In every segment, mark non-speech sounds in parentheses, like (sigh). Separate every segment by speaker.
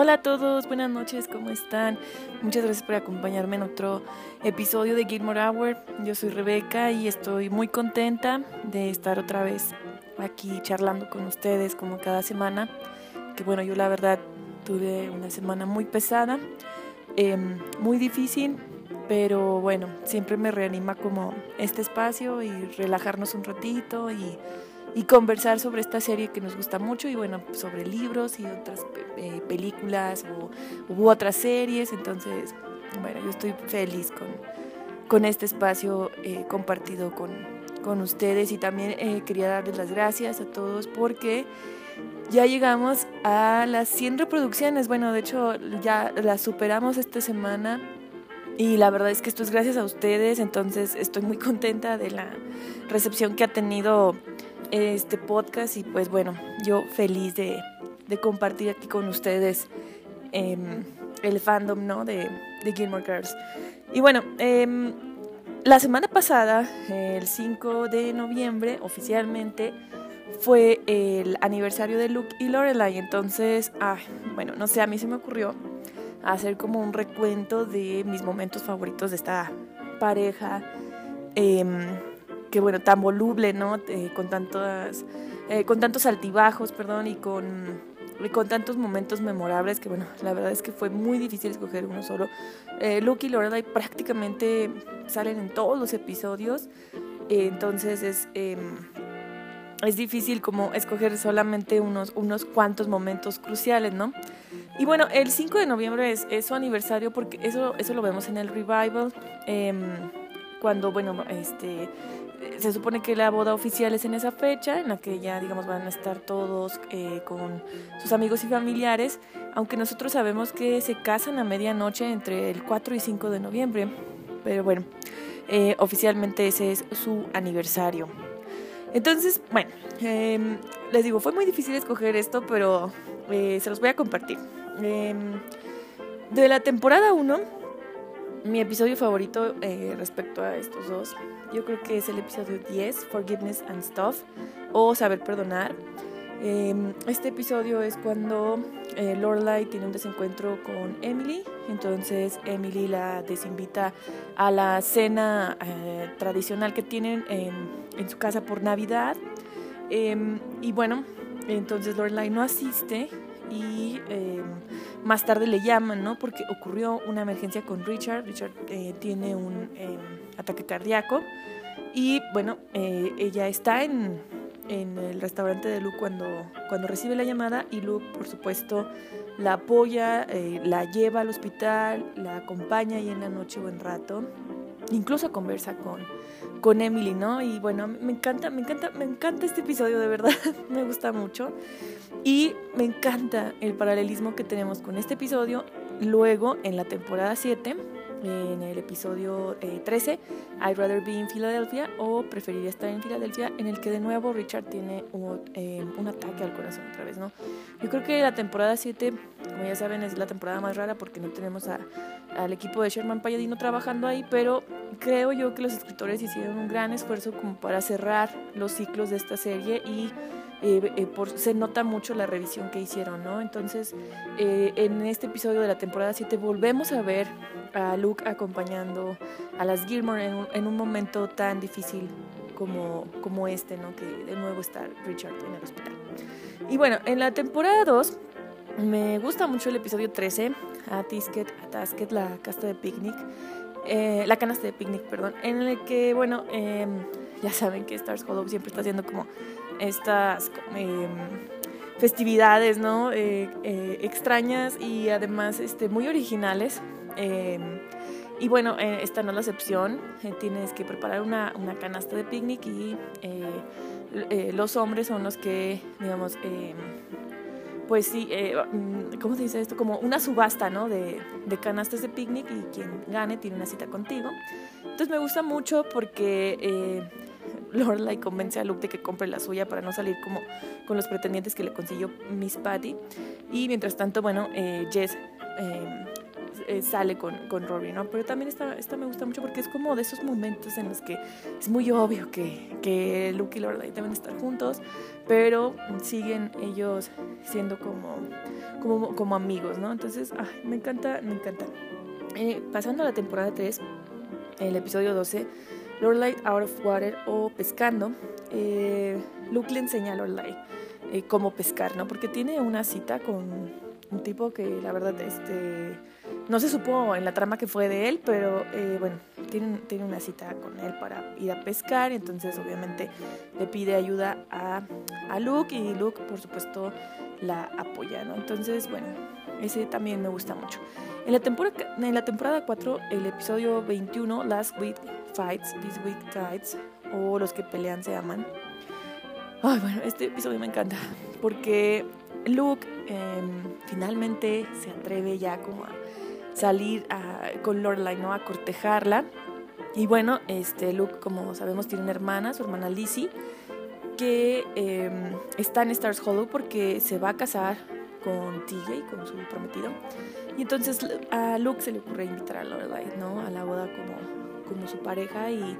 Speaker 1: Hola a todos, buenas noches, ¿cómo están? Muchas gracias por acompañarme en otro episodio de Gilmore Hour. Yo soy Rebeca y estoy muy contenta de estar otra vez aquí charlando con ustedes como cada semana. Que bueno, yo la verdad tuve una semana muy pesada, em, muy difícil, pero bueno, siempre me reanima como este espacio y relajarnos un ratito y, y conversar sobre esta serie que nos gusta mucho y bueno, sobre libros y otras eh, películas o, u otras series. Entonces, bueno, yo estoy feliz con, con este espacio eh, compartido con, con, ustedes y también eh, quería darles las gracias a todos porque ya llegamos a las 100 reproducciones. Bueno, de hecho ya las superamos esta semana y la verdad es que esto es gracias a ustedes, entonces estoy muy contenta de la recepción que ha tenido este podcast y pues bueno, yo feliz de, compartir aquí con ustedes em, el fandom ¿no? de, de Gilmore Girls. Y bueno, em, la semana pasada, el 5 de noviembre, oficialmente, fue el aniversario de Luke y Lorelai. Entonces, ah, bueno, no sé, a mí se me ocurrió hacer como un recuento de mis momentos favoritos de esta pareja. Em, que bueno, tan voluble, ¿no? Eh, con tantos, eh, con tantos altibajos, perdón, y con, con tantos momentos memorables que bueno, la verdad es que fue muy difícil escoger uno solo. Eh, Luke y Lorelai prácticamente salen en todos los episodios, entonces es em, es difícil como escoger solamente unos, unos cuantos momentos cruciales, ¿no? Y bueno, el 5 de noviembre es, su aniversario porque eso, eso lo vemos en el revival, em, cuando, bueno, este, se supone que la boda oficial es en esa fecha, en la que ya, digamos, van a estar todos eh, con sus amigos y familiares, aunque nosotros sabemos que se casan a medianoche entre el 4 y 5 de noviembre, pero bueno, eh, oficialmente ese es su aniversario. Entonces, bueno, em, les digo, fue muy difícil escoger esto, pero eh, se los voy a compartir. Em, de la temporada 1, mi episodio favorito eh, respecto a estos dos, yo creo que es el episodio 10, Forgiveness and Stuff, o Saber Perdonar. Em, este episodio es cuando eh, Lorelai tiene un desencuentro con Emily, entonces Emily la desinvita a la cena eh, tradicional que tienen en, en, su casa por Navidad. Em, y bueno, entonces Lorelai no asiste y em, más tarde le llaman, ¿no? Porque ocurrió una emergencia con Richard. Richard eh, tiene un ataque cardíaco y bueno, ella está en en el restaurante de Luke cuando, cuando recibe la llamada y Luke, por supuesto, la apoya, eh, la lleva al hospital, la acompaña ahí en la noche buen rato, incluso conversa con, con Emily, ¿no? Y bueno, me encanta, me encanta, me encanta este episodio, de verdad, (laughs) me gusta mucho. Y me encanta el paralelismo que tenemos con este episodio luego en la temporada 7 en el episodio 13, eh, I'd rather be in Philadelphia o preferiría estar en Filadelfia, en el que de nuevo Richard tiene un, eh, un, ataque al corazón otra vez, ¿no? Yo creo que la temporada 7, como ya saben, es la temporada más rara porque no tenemos a, al equipo de Sherman Palladino trabajando ahí, pero creo yo que los escritores hicieron un gran esfuerzo como para cerrar los ciclos de esta serie y eh, eh, por, se nota mucho la revisión que hicieron, ¿no? Entonces, eh, en este episodio de la temporada 7 volvemos a ver a Luke acompañando a las Gilmore en un, en un momento tan difícil como, como este, ¿no? Que de nuevo está Richard en el hospital. Y bueno, en la temporada 2 me gusta mucho el episodio 13, a Tisket, a Tasket, la casta de picnic, la canasta de picnic, perdón, en el que, bueno, em, ya saben que Stars Hollow siempre está haciendo como estas em, festividades, ¿no? Eh, eh, extrañas y además este, muy originales. Em, y bueno, eh, esta no es la excepción. tienes que preparar una, una canasta de picnic y los hombres son los que, digamos, em, pues sí, mm, ¿cómo se dice esto? Como una subasta, ¿no? De, de canastas de picnic y quien gane tiene una cita contigo. Entonces me gusta mucho porque Lorelai (laughs) convence a Luke de que compre la suya para no salir como con los pretendientes que le consiguió Miss Patty. Y mientras tanto, bueno, eh, Jess eh, eh, sale con, con Rory, ¿no? Pero también esta, esta me gusta mucho porque es como de esos momentos en los que es muy obvio que, que Luke y Lorelai deben estar juntos, pero siguen ellos siendo como, como, como amigos, ¿no? Entonces, ay, me encanta, me encanta. Eh, pasando a la temporada 3, el episodio 12, Lorelai Out of Water o Pescando, eh, Luke le enseña a Lorelai eh, cómo pescar, ¿no? Porque tiene una cita con un tipo que la verdad este, no se supo en la trama que fue de él, pero eh, bueno, tiene, tiene una cita con él para ir a pescar, y entonces obviamente le pide ayuda a, a Luke y Luke por supuesto la apoya, ¿no? Entonces, bueno, ese también me gusta mucho. En la temporada, en la temporada 4, el episodio 21, Last Week Fights, This Week Fights, o Los que pelean se aman. Ay, bueno, este episodio me encanta porque Luke eh, finalmente se atreve ya como a salir a, con Lorelai, ¿no? A cortejarla. Y bueno, este Luke, como sabemos, tiene una hermana, su hermana Lizzie, que eh, está en Stars Hollow porque se va a casar con TJ, con su prometido. Y entonces a Luke se le ocurre invitar a Lorelai, ¿no? A la boda como, como su pareja y,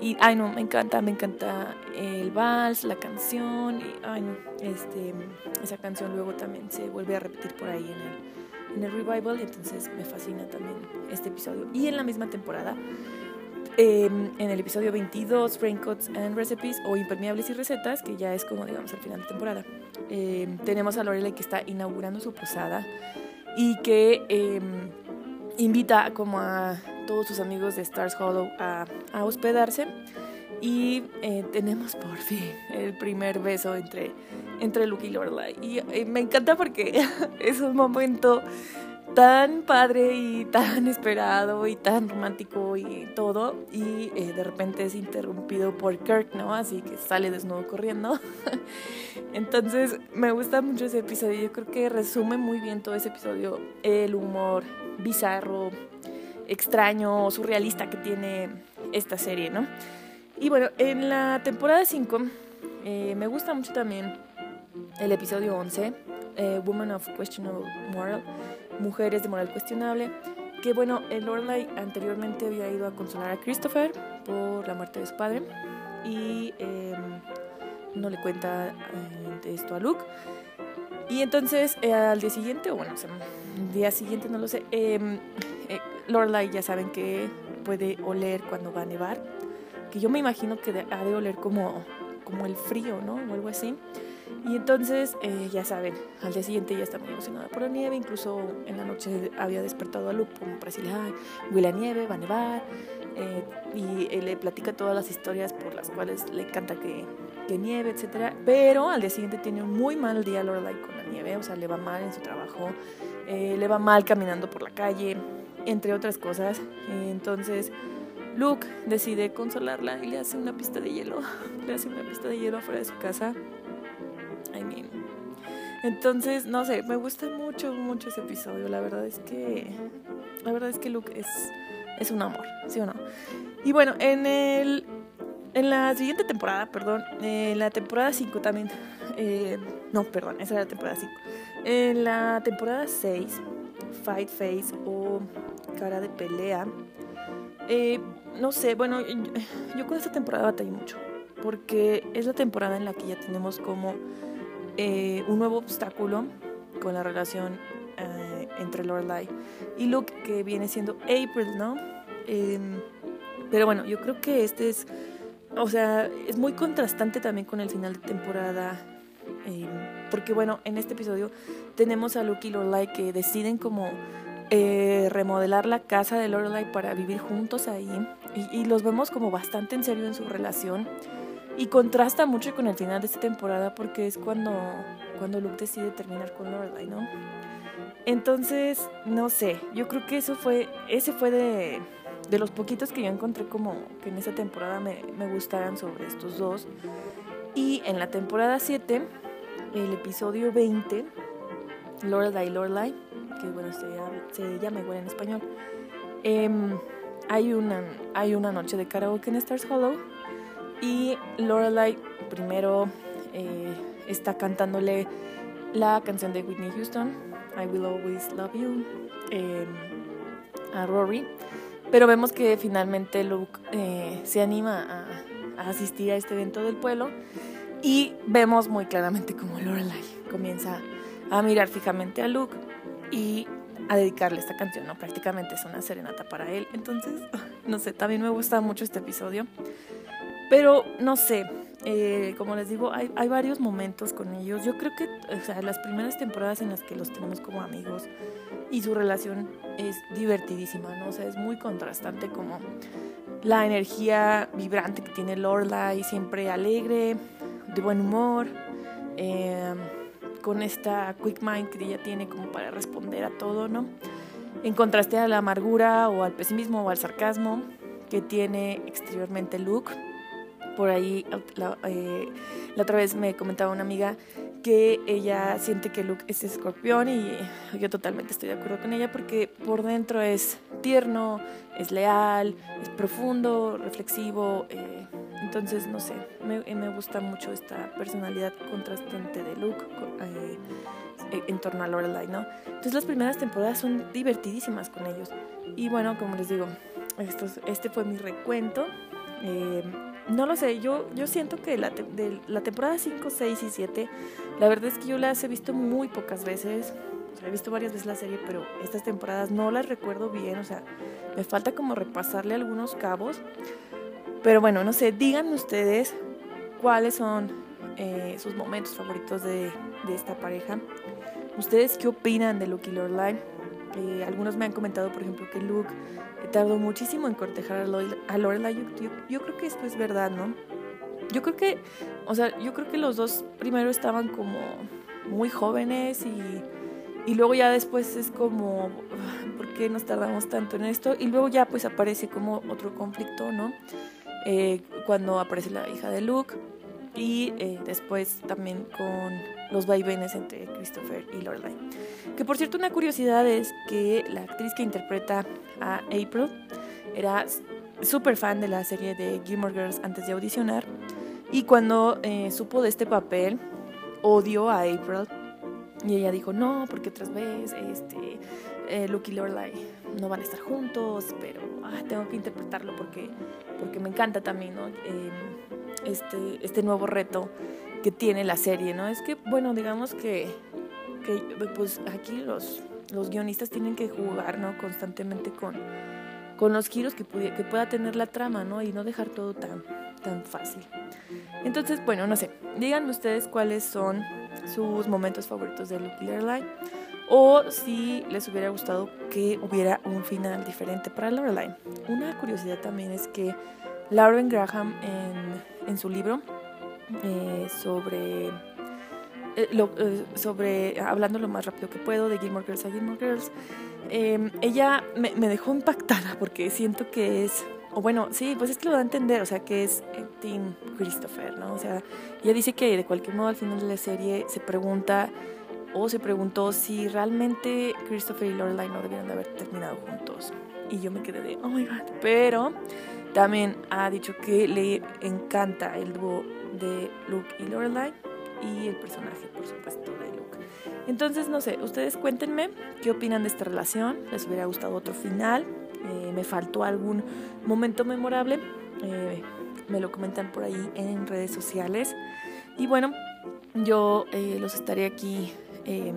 Speaker 1: y, ay no, me encanta, me encanta el vals, la canción, y, ay no, este, esa canción luego también se vuelve a repetir por ahí en el, en el revival, entonces me fascina también este episodio. Y en la misma temporada, eh, en el episodio 22, Raincoats and Recipes, o Impermeables y Recetas, que ya es como, digamos, al final de temporada, eh, tenemos a Lorelai que está inaugurando su posada y que eh, invita como a todos sus amigos de Stars Hollow a, hospedarse. Y eh, tenemos por fin el primer beso entre, entre Luke y Lorelai. Y eh, me encanta porque (laughs) es un momento tan padre y tan (laughs) esperado y tan romántico y todo y eh, de repente es interrumpido por Kirk, ¿no? Así que sale desnudo corriendo. (laughs) Entonces me gusta mucho ese episodio, yo creo que resume muy bien todo ese episodio, el humor bizarro, extraño, surrealista que tiene esta serie, ¿no? Y bueno, en la temporada 5 eh, me gusta mucho también el episodio 11, eh, Woman of Questionable Moral, Mujeres de Moral Cuestionable, que bueno, el Lorelai anteriormente había ido a consolar a Christopher por la muerte de su padre y eh, no le cuenta eh, esto a Luke. Y entonces eh, al día siguiente, o bueno, o sea, el día siguiente no lo sé, eh, eh, Lorelai ya saben que puede oler cuando va a nevar, que yo me imagino que ha de oler como, como el frío, ¿no? O algo así. Y entonces, eh, ya saben, al día siguiente ya está muy emocionada por la nieve, incluso en la noche había despertado a Luke para decirle, ay, huele a nieve, va a nevar, eh, y le platica todas las historias por las cuales le encanta que, que nieve, etcétera, pero al día siguiente tiene un muy mal día Lorelai con la nieve, o sea, le va mal en su trabajo, eh, le va mal caminando por la calle, entre otras cosas, entonces... Luke decide consolarla y le hace una pista de hielo. (laughs) Le hace una pista de hielo afuera de su casa. I mean. Entonces, no sé, me gusta mucho, mucho ese episodio. La verdad es que. La verdad es que Luke es, es un amor, ¿sí o no? Y bueno, en el. En la siguiente temporada, perdón, en la temporada 5 también. Eh, no, perdón, esa era la temporada 5. En la temporada 6, Fight Face o Cara de Pelea. Eh, no sé, bueno, yo, yo con esta temporada batallé mucho. Porque es la temporada en la que ya tenemos como eh, un nuevo obstáculo con la relación eh, entre Lorelai y Luke, que viene siendo April, ¿no? Eh, pero bueno, yo creo que este es, o sea, es muy contrastante también con el final de temporada. eh, porque bueno, en este episodio tenemos a Luke y Lorelai que deciden como eh, remodelar la casa de Lorelai para vivir juntos ahí. Y los vemos como bastante en serio en su relación. Y contrasta mucho con el final de esta temporada porque es cuando, cuando Luke decide terminar con Lorelai, ¿no? Entonces, no sé, yo creo que eso fue, ese fue de, de los poquitos que yo encontré como que en esa temporada me, me gustaran sobre estos dos. Y en la temporada 7, el episodio 20, Lorelai Lorelai, que bueno, se, se llama igual en español, eh, hay, una, hay una noche de karaoke en Stars Hollow y Lorelai primero eh, está cantándole la canción de Whitney Houston, I Will Always Love You. Eh, a Rory. Pero vemos que finalmente Luke eh, se anima a, a, asistir a este evento del pueblo y vemos muy claramente como Lorelai comienza a mirar fijamente a Luke y a dedicarle esta canción, ¿no? Prácticamente es una serenata para él. Entonces, (laughs) no sé, también me gusta mucho este episodio. Pero, no sé, eh, como les digo, hay, hay, varios momentos con ellos. Yo creo que, o sea, las primeras temporadas en las que los tenemos como amigos y su relación es divertidísima, ¿no? O sea, es muy contrastante como la energía vibrante que tiene y siempre alegre, de buen humor. Eh, con esta quick mind que ella tiene como para responder a todo, ¿no? En contraste a la amargura o al pesimismo o al sarcasmo que tiene exteriormente Luke. Por ahí la, eh, la otra vez me comentaba una amiga que ella siente que Luke es escorpión y yo totalmente estoy de acuerdo con ella porque por dentro es tierno, es leal, es profundo, reflexivo. Eh, entonces, no sé, me, me, gusta mucho esta personalidad contrastante de Luke eh, en torno a Lorelai, ¿no? Entonces las primeras temporadas son divertidísimas con ellos. Y bueno, como les digo, este fue mi recuento. Eh, no lo sé, yo, yo siento que la, de la temporada 5, 6 y 7, la verdad es que yo las he visto muy pocas veces. he visto varias veces la serie, pero estas temporadas no las recuerdo bien. O sea, me falta como repasarle algunos cabos. Pero bueno, no sé, díganme ustedes cuáles son eh, sus momentos favoritos de, de, esta pareja. ¿Ustedes qué opinan de Luke y Lorelai? Eh, algunos me han comentado, por ejemplo, que Luke tardó muchísimo en cortejar a Lorelai. Yo, yo, creo que esto es verdad, ¿no? Yo creo que, o sea, yo creo que los dos primero estaban como muy jóvenes y, y luego ya después es como, ¿por qué nos tardamos tanto en esto? Y luego ya pues aparece como otro conflicto, ¿no? Eh, cuando aparece la hija de Luke y eh, después también con los vaivenes entre Christopher y Lorelai. Que por cierto una curiosidad es que la actriz que interpreta a April era súper fan de la serie de Gilmore Girls antes de audicionar y cuando eh, supo de este papel odió a April y ella dijo no porque otras veces este eh, Luke y Lorelai no van a estar juntos pero ah, tengo que interpretarlo porque porque me encanta también ¿no? Em, este este nuevo reto que tiene la serie, ¿no? Es que, bueno, digamos que, que pues aquí los, los guionistas tienen que jugar, ¿no? Constantemente con, con los giros que, que pueda tener la trama, ¿no? Y no dejar todo tan, tan fácil. Entonces, bueno, no sé, díganme ustedes cuáles son sus momentos favoritos de Luke Lorelai o si les hubiera gustado que hubiera un final diferente para Lorelai. Una curiosidad también es que Lauren Graham en, en su libro eh, sobre, eh, eh, sobre, hablando lo más rápido que puedo, de Gilmore Girls a Gilmore Girls, em, ella me, me, dejó impactada porque siento que es, o bueno, sí, pues es que lo da a entender, o sea, que es Tim Christopher, ¿no? O sea, ella dice que de cualquier modo al final de la serie se pregunta o se preguntó si realmente Christopher y Lorelai no debieron de haber terminado juntos. Y yo me quedé de, oh my god. Pero también ha dicho que le encanta el dúo de Luke y Lorelai y el personaje, por supuesto, de Luke. Entonces, no sé, ustedes cuéntenme qué opinan de esta relación. ¿Les hubiera gustado otro final? Eh, ¿Me faltó algún momento memorable? Eh, me lo comentan por ahí en redes sociales. Y bueno, yo eh, los estaré aquí em,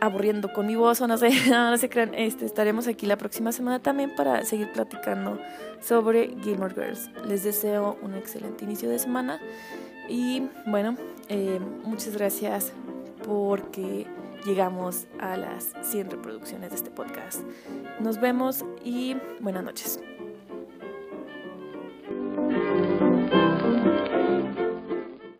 Speaker 1: aburriendo con mi voz o no sé, (laughs) no, se crean, este, estaremos aquí la próxima semana también para seguir platicando sobre Gilmore Girls. Les deseo un excelente inicio de semana y bueno, eh, muchas gracias porque llegamos a las 100 reproducciones de este podcast. Nos vemos y buenas noches.